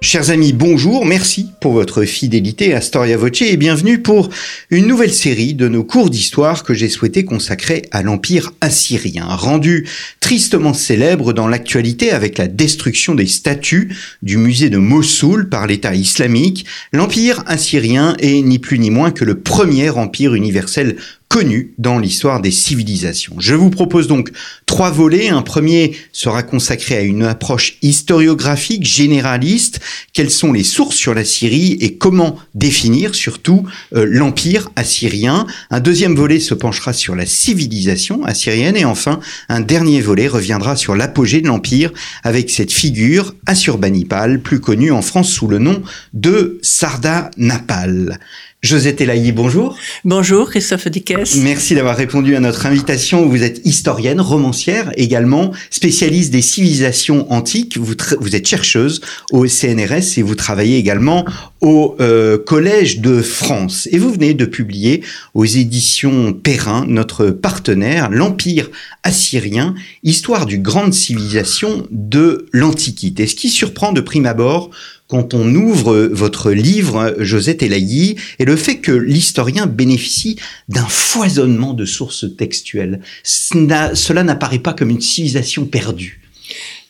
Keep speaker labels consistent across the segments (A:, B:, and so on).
A: Chers amis, bonjour, merci pour votre fidélité à Storia Voce et bienvenue pour une nouvelle série de nos cours d'histoire que j'ai souhaité consacrer à l'Empire assyrien, rendu tristement célèbre dans l'actualité avec la destruction des statues du musée de Mossoul par l'État islamique. L'Empire assyrien est ni plus ni moins que le premier empire universel connu dans l'histoire des civilisations. Je vous propose donc trois volets. Un premier sera consacré à une approche historiographique généraliste. Quelles sont les sources sur la Syrie et comment définir surtout euh, l'empire assyrien? Un deuxième volet se penchera sur la civilisation assyrienne et enfin un dernier volet reviendra sur l'apogée de l'empire avec cette figure Assurbanipal plus connue en France sous le nom de Sardanapal. José Telaï, bonjour.
B: Bonjour, Christophe Dickès.
A: Merci d'avoir répondu à notre invitation. Vous êtes historienne, romancière également, spécialiste des civilisations antiques. Vous, vous êtes chercheuse au CNRS et vous travaillez également au euh, Collège de France. Et vous venez de publier aux éditions Perrin, notre partenaire, L'Empire assyrien, histoire du grande civilisation de l'Antiquité. Ce qui surprend de prime abord, quand on ouvre votre livre, José Telayi, et le fait que l'historien bénéficie d'un foisonnement de sources textuelles. Cela n'apparaît pas comme une civilisation perdue.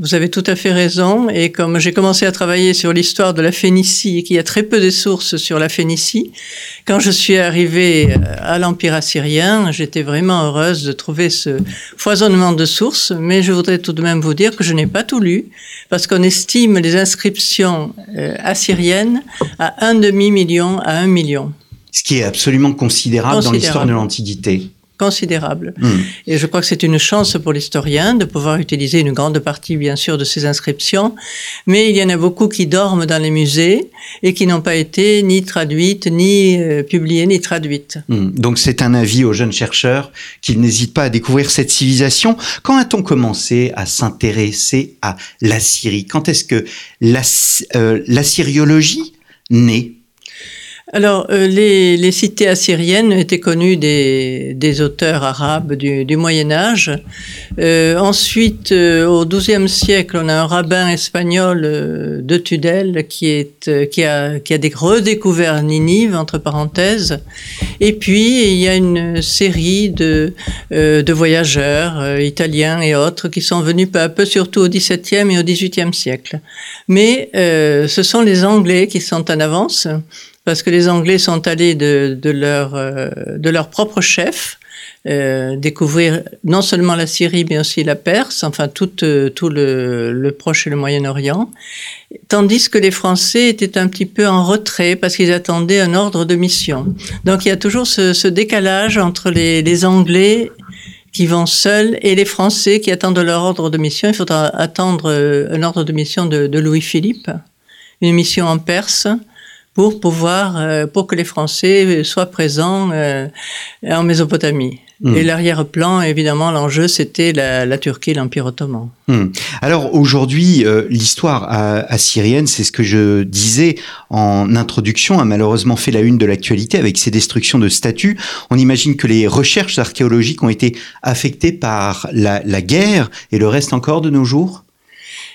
B: Vous avez tout à fait raison. Et comme j'ai commencé à travailler sur l'histoire de la Phénicie et qu'il y a très peu de sources sur la Phénicie, quand je suis arrivée euh, à l'Empire assyrien, j'étais vraiment heureuse de trouver ce foisonnement de sources. Mais je voudrais tout de même vous dire que je n'ai pas tout lu parce qu'on estime les inscriptions euh, assyriennes à un demi-million à un million.
A: Ce qui est absolument considérable. dans l'histoire de l'Antiquité
B: considérable. Hmm. Et je crois que c'est une chance pour l'historien de pouvoir utiliser une grande partie, bien sûr, de ces inscriptions, mais il y en a beaucoup qui dorment dans les musées et qui n'ont pas été ni traduites, ni euh, publiées, ni traduites.
A: Hmm. Donc c'est un avis aux jeunes chercheurs qu'ils n'hésitent pas à découvrir cette civilisation. Quand a-t-on commencé à s'intéresser à l'Assyrie Quand est-ce que la, euh, l'assyriologie naît?
B: Alors, euh, les, les, cités assyriennes étaient connues des, des auteurs arabes du, du Moyen Âge. Euh, ensuite, euh, au XIIe siècle, on a un rabbin espagnol euh, de Tudel qui, est, qui, a, qui a redécouvert Ninive, entre parenthèses. Et puis, il y a une série de, de voyageurs italiens et autres qui sont venus peu à peu, surtout au XVIIe et au XVIIIe siècle. Mais ce sont les Anglais qui sont en avance parce que les Anglais sont allés de, de leur, euh, de leur propre chef euh, découvrir non seulement la Syrie, mais aussi la Perse, enfin tout, euh, tout le, le, Proche et le Moyen-Orient, tandis que les Français étaient un petit peu en retrait parce qu'ils attendaient un ordre de mission. Donc il y a toujours ce, ce décalage entre les, les Anglais qui vont seuls et les Français qui attendent leur ordre de mission. Il faudra attendre un ordre de mission de, de Louis-Philippe, une mission en Perse pour pouvoir, euh, pour que les Français soient présents euh, en Mésopotamie. Hmm. Et l'arrière-plan, évidemment, l'enjeu, c'était la, la, Turquie, l'Empire ottoman.
A: Hmm. Alors aujourd'hui, euh, l'histoire assyrienne, c'est ce que je disais en introduction, a malheureusement fait la une de l'actualité avec ces destructions de statues. On imagine que les recherches archéologiques ont été affectées par la, la guerre et le reste encore de nos jours?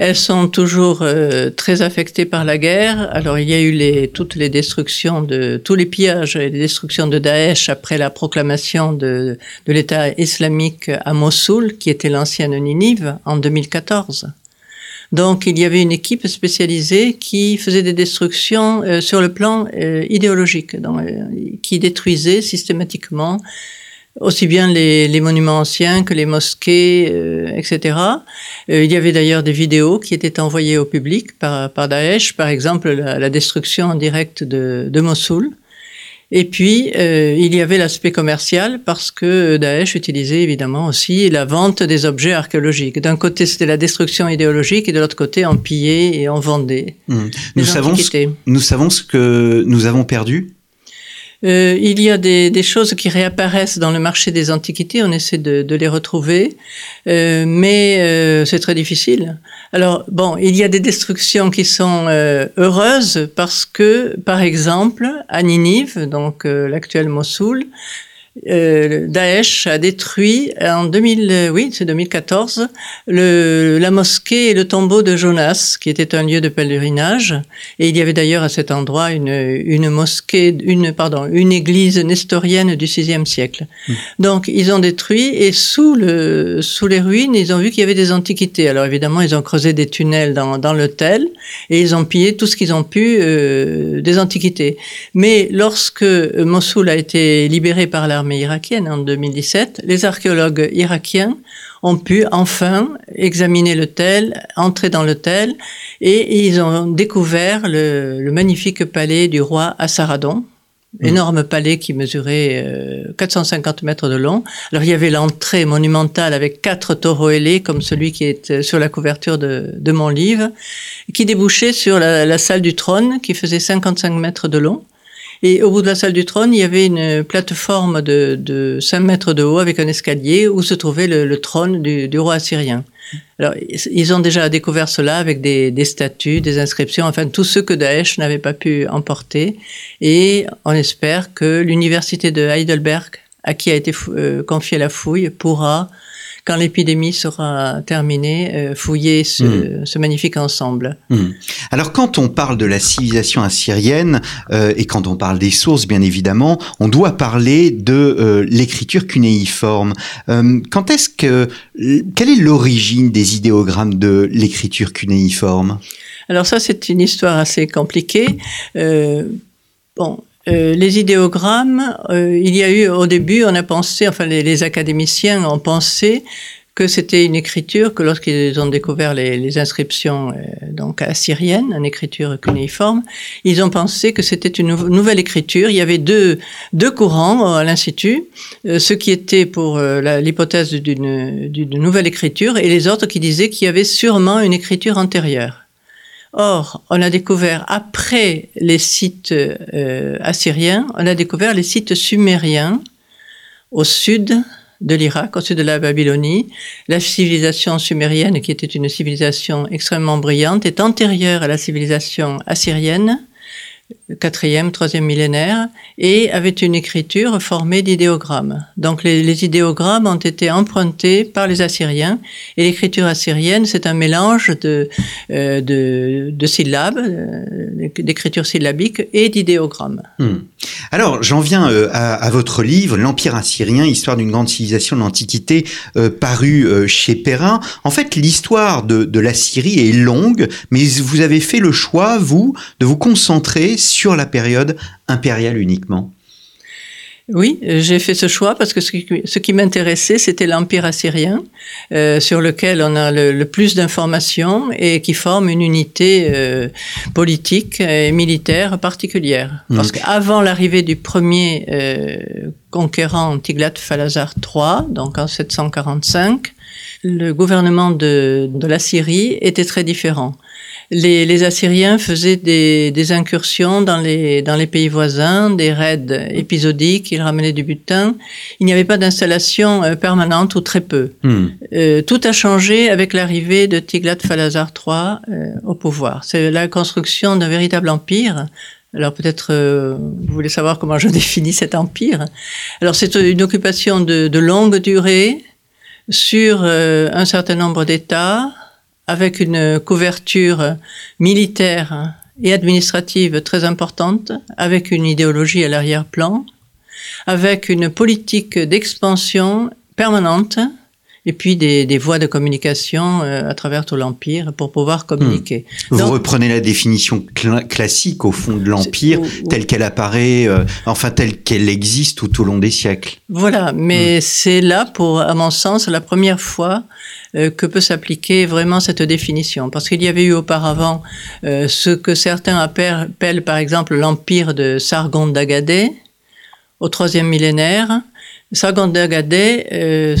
B: Elles sont toujours euh, très affectées par la guerre. Alors il y a eu les, toutes les destructions de tous les pillages et les destructions de Daesh après la proclamation de, de l'État islamique à Mossoul, qui était l'ancienne Ninive, en 2014. Donc il y avait une équipe spécialisée qui faisait des destructions euh, sur le plan euh, idéologique, donc, qui détruisait systématiquement aussi bien les, les, monuments anciens que les mosquées, euh, etc. Euh, il y avait d'ailleurs des vidéos qui étaient envoyées au public par, par Daesh, par exemple la, la destruction en direct de, de Mossoul. Et puis, euh, il y avait l'aspect commercial parce que Daesh utilisait évidemment aussi la vente des objets archéologiques. D'un côté, c'était la destruction idéologique et de l'autre côté, on pillait et on vendait.
A: Mmh. Nous, savons ce, nous savons ce que nous avons perdu
B: euh, il y a des, des, choses qui réapparaissent dans le marché des antiquités, on essaie de, de les retrouver, euh, mais euh, c'est très difficile. Alors bon, il y a des destructions qui sont euh, heureuses parce que, par exemple, à Ninive, donc euh, l'actuel Mossoul, euh, Daesh a détruit en 2000, oui, c'est 2014, le, la mosquée et le tombeau de Jonas, qui était un lieu de pèlerinage. Et il y avait d'ailleurs à cet endroit une, une mosquée, une, pardon, une église nestorienne du VIe siècle. Mmh. Donc, ils ont détruit et sous le, sous les ruines, ils ont vu qu'il y avait des antiquités. Alors, évidemment, ils ont creusé des tunnels dans, dans l'hôtel et ils ont pillé tout ce qu'ils ont pu euh, des antiquités. Mais lorsque Mossoul a été libéré par l'armée irakienne en 2017, les archéologues irakiens ont pu enfin examiner l'hôtel, entrer dans l'hôtel, et ils ont découvert le, le magnifique palais du roi Assaradon, mmh. énorme palais qui mesurait euh, 450 mètres de long. Alors il y avait l'entrée monumentale avec quatre taureaux ailés, comme celui qui est euh, sur la couverture de, de mon livre, qui débouchait sur la, la, salle du trône, qui faisait 55 mètres de long. Et au bout de la salle du trône, il y avait une plateforme de, de 5 mètres de haut avec un escalier où se trouvait le, trône du, roi assyrien. Alors, ils ont déjà découvert cela avec des, des, statues, des inscriptions, enfin tout ce que Daesh n'avait pas pu emporter. Et on espère que l'université de Heidelberg, à qui a été euh, confiée la fouille, pourra quand l'épidémie sera terminée, euh, fouiller ce, mmh. ce, magnifique ensemble.
A: Mmh. Alors quand on parle de la civilisation assyrienne euh, et quand on parle des sources, bien évidemment, on doit parler de euh, l'écriture cunéiforme. Euh, quand est-ce que quelle est l'origine des idéogrammes de l'écriture cunéiforme?
B: Alors ça, c'est une histoire assez compliquée. Euh, bon, euh, les idéogrammes, euh, il y a eu au début, on a pensé, enfin les, les académiciens ont pensé que c'était une écriture que lorsqu'ils ont découvert les, inscriptions euh, donc assyriennes, une écriture cunéiforme, ils ont pensé que c'était une nouvelle écriture. Il y avait deux deux courants à l'institut, ceux qui étaient pour l'hypothèse d'une nouvelle écriture et les autres qui disaient qu'il y avait sûrement une écriture antérieure. Or, on a découvert après les sites euh, assyriens, on a découvert les sites sumériens au sud de l'Irak, au sud de la Babylonie. La civilisation sumérienne, qui était une civilisation extrêmement brillante, est antérieure à la civilisation assyrienne quatrième, troisième millénaire, et avait une écriture formée d'idéogrammes. Donc les, idéogrammes ont été empruntés par les Assyriens, et l'écriture assyrienne, c'est un mélange de, euh, de, syllabes, euh, d'écriture syllabique et d'idéogrammes.
A: Hmm. Alors j'en viens euh, à, votre livre, L'Empire assyrien, histoire d'une grande civilisation de l'Antiquité, euh, paru euh, chez Perrin. En fait, l'histoire de, de la Syrie est longue, mais vous avez fait le choix, vous, de vous concentrer sur la période impériale uniquement
B: oui, j'ai fait ce choix parce que ce qui, ce qui m'intéressait, c'était l'Empire assyrien, euh, sur lequel on a le, le plus d'informations et qui forme une unité euh, politique et militaire particulière. Mmh. Parce qu'avant l'arrivée du premier euh, conquérant Tiglath-Phalazar III, donc en 745, le gouvernement de, de la Syrie était très différent les, les Assyriens faisaient des, des, incursions dans les, dans les pays voisins, des raids épisodiques, ils ramenaient du butin. Il n'y avait pas d'installation euh, permanente ou très peu. Hmm. Euh, tout a changé avec l'arrivée de Tiglath-Phalazar III euh, au pouvoir. C'est la construction d'un véritable empire. Alors peut-être euh, vous voulez savoir comment je définis cet empire. Alors c'est une occupation de, de longue durée sur euh, un certain nombre d'États avec une couverture militaire et administrative très importante, avec une idéologie à l'arrière-plan, avec une politique d'expansion permanente et puis des, des, voies de communication euh, à travers tout l'Empire pour pouvoir communiquer.
A: Mmh. Vous reprenez la définition cl classique au fond de l'Empire, telle qu'elle apparaît, euh, enfin telle qu'elle existe tout au long des siècles.
B: Voilà, mais mmh. c'est là, pour, à mon sens, la première fois euh, que peut s'appliquer vraiment cette définition. Parce qu'il y avait eu auparavant ce que certains appellent, appellent par exemple l'empire de Sargon d'Agadé au troisième millénaire, Sargon d'Agadeh euh,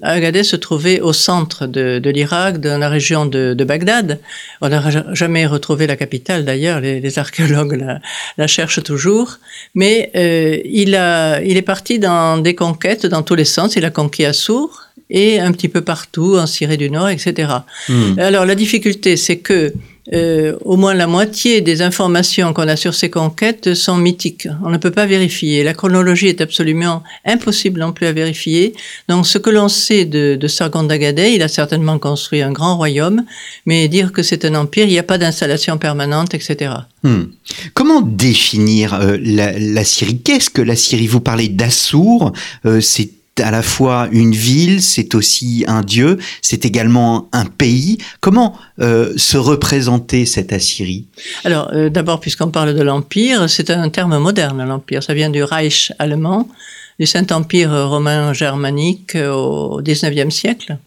B: Agadeh se trouvait au centre de, de l'Irak, dans la région de, de Bagdad. On n'a jamais retrouvé la capitale d'ailleurs, les, les, archéologues la, la, cherchent toujours. Mais euh, il, a, il est parti dans des conquêtes dans tous les sens. Il a conquis Assour et un petit peu partout, en Syrie du Nord, etc. Hmm. Alors la difficulté, c'est que euh, au moins la moitié des informations qu'on a sur ces conquêtes sont mythiques. On ne peut pas vérifier. La chronologie est absolument impossible non plus à vérifier. Donc ce que l'on sait de, Sargon d'Agadeh, il a certainement construit un grand royaume, mais dire que c'est un empire, il n'y a pas d'installation permanente, etc.
A: Hmm. Comment définir euh, la, la, Syrie? Qu'est-ce que la Syrie? Vous parlez d'Assour, euh, c'est à la fois une ville, c'est aussi un dieu, c'est également un pays. Comment euh, se représenter cette Assyrie?
B: Alors, euh, d'abord, puisqu'on parle de l'Empire, c'est un terme moderne, l'Empire. Ça vient du Reich allemand, du Saint-Empire romain germanique euh, au XIXe siècle.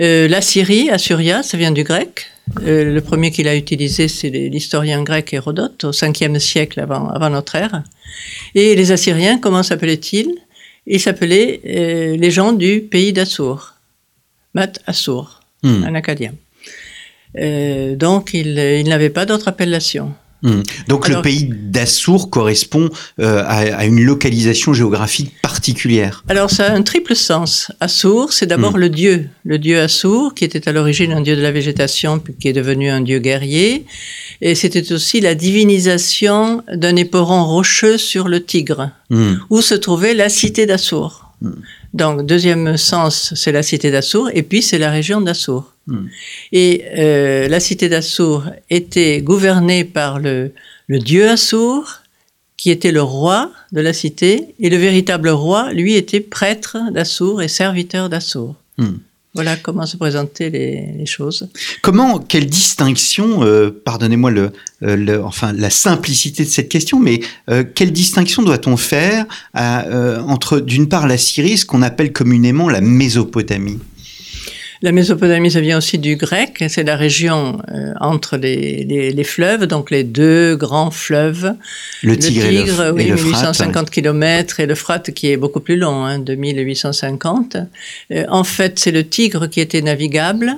B: Euh, la Assyria, ça vient du grec. Le premier qu'il a utilisé, c'est l'historien grec Hérodote, au 5e siècle avant, avant notre ère. Et les Assyriens, comment s'appelaient-ils? Ils s'appelaient euh, les gens du pays d'Assour, Mat Assour, hmm. un acadien. Euh, donc, il, il n'avait pas d'autre appellation.
A: Hmm. Donc Alors, le pays d'Assour correspond euh, à, à, une localisation géographique particulière.
B: Alors ça a un triple sens. Assour, c'est d'abord hmm. le dieu, le dieu Assour, qui était à l'origine un dieu de la végétation, puis qui est devenu un dieu guerrier. Et c'était aussi la divinisation d'un éperon rocheux sur le Tigre, mmh. où se trouvait la cité d'Assour. Mmh. Donc, deuxième sens, c'est la cité d'Assour, et puis c'est la région d'Assour. Mmh. Et euh, la cité d'Assour était gouvernée par le, le dieu Assour, qui était le roi de la cité, et le véritable roi, lui, était prêtre d'Assour et serviteur d'Assour. Voilà comment se présentaient les, les choses.
A: Comment, quelle distinction, euh, pardonnez-moi le, euh, le, enfin la simplicité de cette question, mais euh, quelle distinction doit-on faire à, euh, entre d'une part la Syrie, ce qu'on appelle communément la Mésopotamie?
B: La Mésopotamie, ça vient aussi du grec. C'est la région euh, entre les, les, les, fleuves, donc les deux grands fleuves.
A: Le Tigre,
B: le Tigre
A: et le,
B: oui,
A: et le
B: 1850
A: Frat,
B: km et le Frat qui est beaucoup plus long, hein, 2850. Euh, en fait, c'est le Tigre qui était navigable.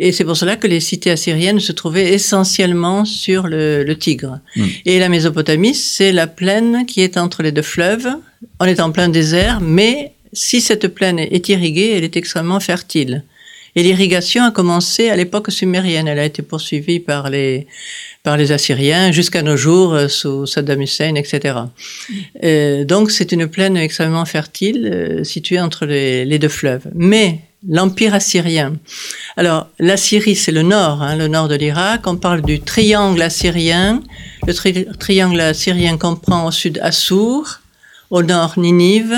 B: Et c'est pour cela que les cités assyriennes se trouvaient essentiellement sur le, le Tigre. Mm. Et la Mésopotamie, c'est la plaine qui est entre les deux fleuves. On est en plein désert, mais si cette plaine est irriguée, elle est extrêmement fertile. Et l'irrigation a commencé à l'époque sumérienne. Elle a été poursuivie par les, par les Assyriens jusqu'à nos jours euh, sous Saddam Hussein, etc. Euh, donc c'est une plaine extrêmement fertile euh, située entre les, les, deux fleuves. Mais l'empire assyrien. Alors la Syrie, c'est le nord, hein, le nord de l'Irak. On parle du triangle assyrien. Le tri triangle assyrien comprend au sud Assour, au nord Ninive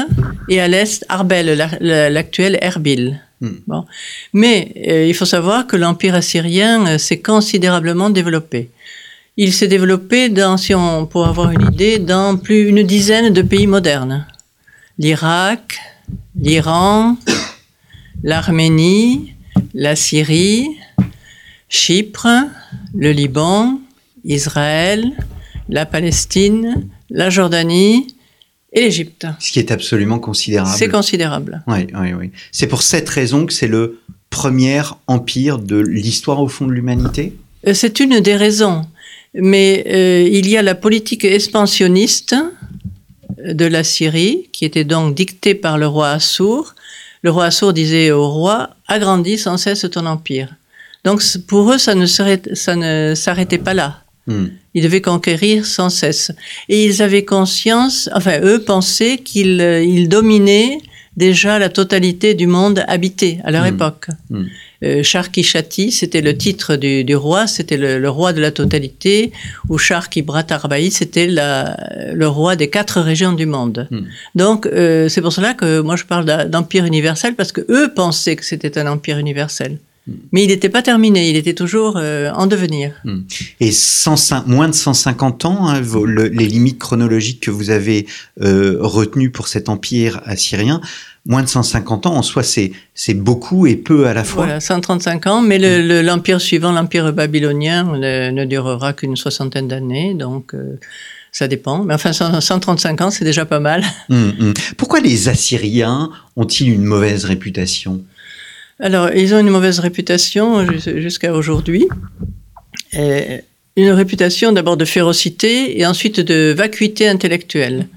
B: et à l'est Arbel, l'actuel Erbil. Hmm. Bon. Mais euh, il faut savoir que l'empire assyrien euh, s'est considérablement développé. Il s'est développé dans, si on pour avoir une idée, dans plus une dizaine de pays modernes. L'Irak, l'Iran, l'Arménie, la Syrie, Chypre, le Liban, Israël, la Palestine, la Jordanie, et l'Égypte.
A: Ce qui est absolument considérable.
B: C'est considérable.
A: Oui, oui, oui. C'est pour cette raison que c'est le premier empire de l'histoire au fond de l'humanité?
B: Euh, C'est une des raisons. Mais euh, il y a la politique expansionniste de la Syrie, qui était donc dictée par le roi Assour. Le roi Assour disait au roi, agrandis sans cesse ton empire. Donc pour eux, ça ne s'arrêtait pas là.
A: Hmm.
B: Ils devaient conquérir sans cesse. Et ils avaient conscience, enfin, eux pensaient qu'ils euh, ils dominaient déjà la totalité du monde habité à leur
A: Hmm.
B: époque.
A: Hmm.
B: Euh, Sharkishati, c'était le titre du, du roi, c'était le, le roi de la totalité, ou Sharkibratarbaï, c'était le roi des quatre régions du monde.
A: Hmm.
B: Donc, euh, c'est pour cela que moi je parle d'empire universel, parce que eux pensaient que c'était un empire universel.
A: Hmm.
B: Mais il n'était pas terminé, il était toujours euh, en devenir.
A: Et 105 moins de 150 ans, hein, vos- le- les limites chronologiques que vous avez euh, retenues pour cet empire assyrien, moins de 150 ans, en soi, c'est beaucoup et peu à la fois.
B: Voilà, 135 ans, mais le- le- l'empire suivant, l'empire babylonien, ne, durera qu'une soixantaine d'années. Donc, euh, Ça dépend. Mais enfin, 135 ans, c'est déjà pas mal.
A: Pourquoi les Assyriens ont-ils une mauvaise réputation?
B: Alors, ils ont une mauvaise réputation jusqu'à aujourd'hui. Euh, une réputation d'abord de férocité et ensuite de vacuité intellectuelle.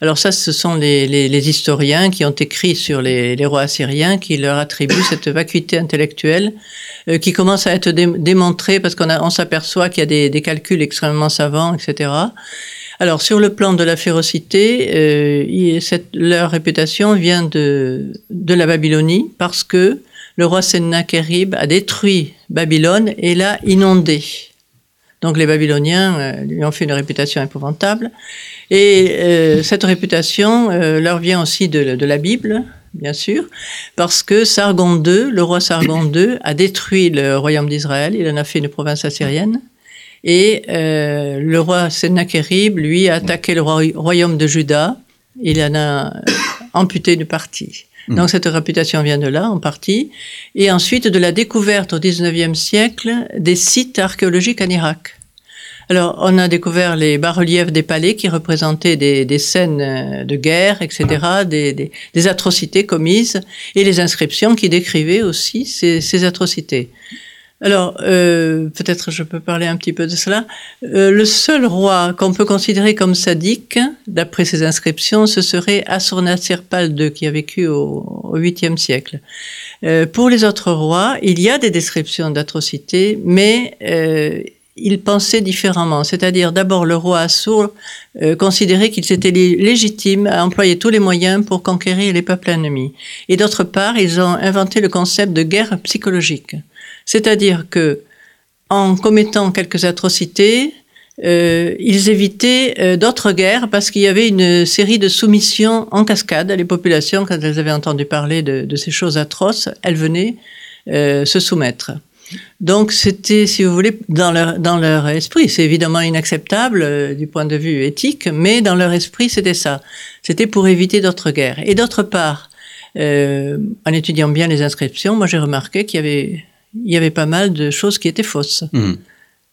B: Alors ça, ce sont les, historiens qui ont écrit sur les, rois assyriens qui leur attribuent cette vacuité intellectuelle euh, qui commence à être démontrée parce qu'on on s'aperçoit qu'il y a des, calculs extrêmement savants, etc. Alors sur le plan de la férocité, euh, leur réputation vient de la Babylonie parce que le roi Sennacherib a détruit Babylone et l'a inondé. Donc les Babyloniens euh, lui ont fait une réputation épouvantable. Et euh, cette réputation euh, leur vient aussi de, la Bible, bien sûr, parce que Sargon II, le roi Sargon II, a détruit le royaume d'Israël, il en a fait une province assyrienne. Et le roi Sennacherib, lui, a attaqué le royaume de Juda, il en a amputé une partie. Hmm. Donc cette réputation vient de là, en partie. Et ensuite de la découverte au XIXe siècle des sites archéologiques en Irak. Alors, on a découvert les bas-reliefs des palais qui représentaient des, scènes euh, de guerre, etc., des, atrocités commises, et les inscriptions qui décrivaient aussi ces atrocités. Alors, euh, peut-être je peux parler un petit peu de cela. Euh, le seul roi qu'on peut considérer comme sadique, d'après ces inscriptions, ce serait Assur-Nassir-Pal II, qui a vécu au, 8e siècle. Euh, pour les autres rois, il y a des descriptions d'atrocités, mais euh, il pensait différemment. C'est-à-dire, d'abord, le roi Assur euh, considérait qu'il était légitime à employer tous les moyens pour conquérir les peuples ennemis. Et d'autre part, ils ont inventé le concept de guerre psychologique. C'est-à-dire que, en commettant quelques atrocités, euh, ils évitaient euh, d'autres guerres parce qu'il y avait une série de soumissions en cascade. Les populations, quand elles avaient entendu parler de, ces choses atroces, elles venaient euh, se soumettre. Donc c'était, si vous voulez, dans leur, dans leur esprit. C'est évidemment inacceptable du point de vue éthique, mais dans leur esprit, c'était ça. C'était pour éviter d'autres guerres. Et d'autre part, en étudiant bien les inscriptions, moi j'ai remarqué qu'il y avait, il y avait pas mal de choses qui étaient fausses. Mmh.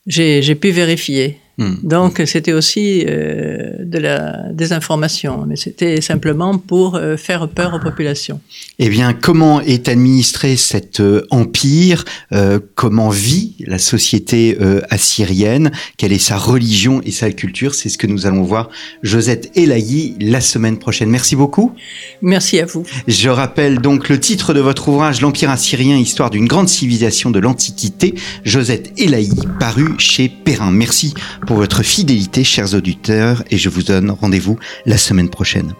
B: J'ai pu vérifier. Hmm. Donc c'était aussi euh, de la désinformation, mais c'était simplement pour euh, faire peur aux populations.
A: Eh bien, comment est administré cet euh, empire? Euh, Comment vit la société assyrienne? Quelle est sa religion et sa culture? C'est ce que nous allons voir Josette Elahi la semaine prochaine. Merci beaucoup.
B: Merci à vous.
A: Je rappelle donc le titre de votre ouvrage, L'Empire assyrien, histoire d'une grande civilisation de l'Antiquité, Josette Elahi, paru chez Perrin. Merci pour votre fidélité, chers auditeurs, et je vous donne rendez-vous la semaine prochaine.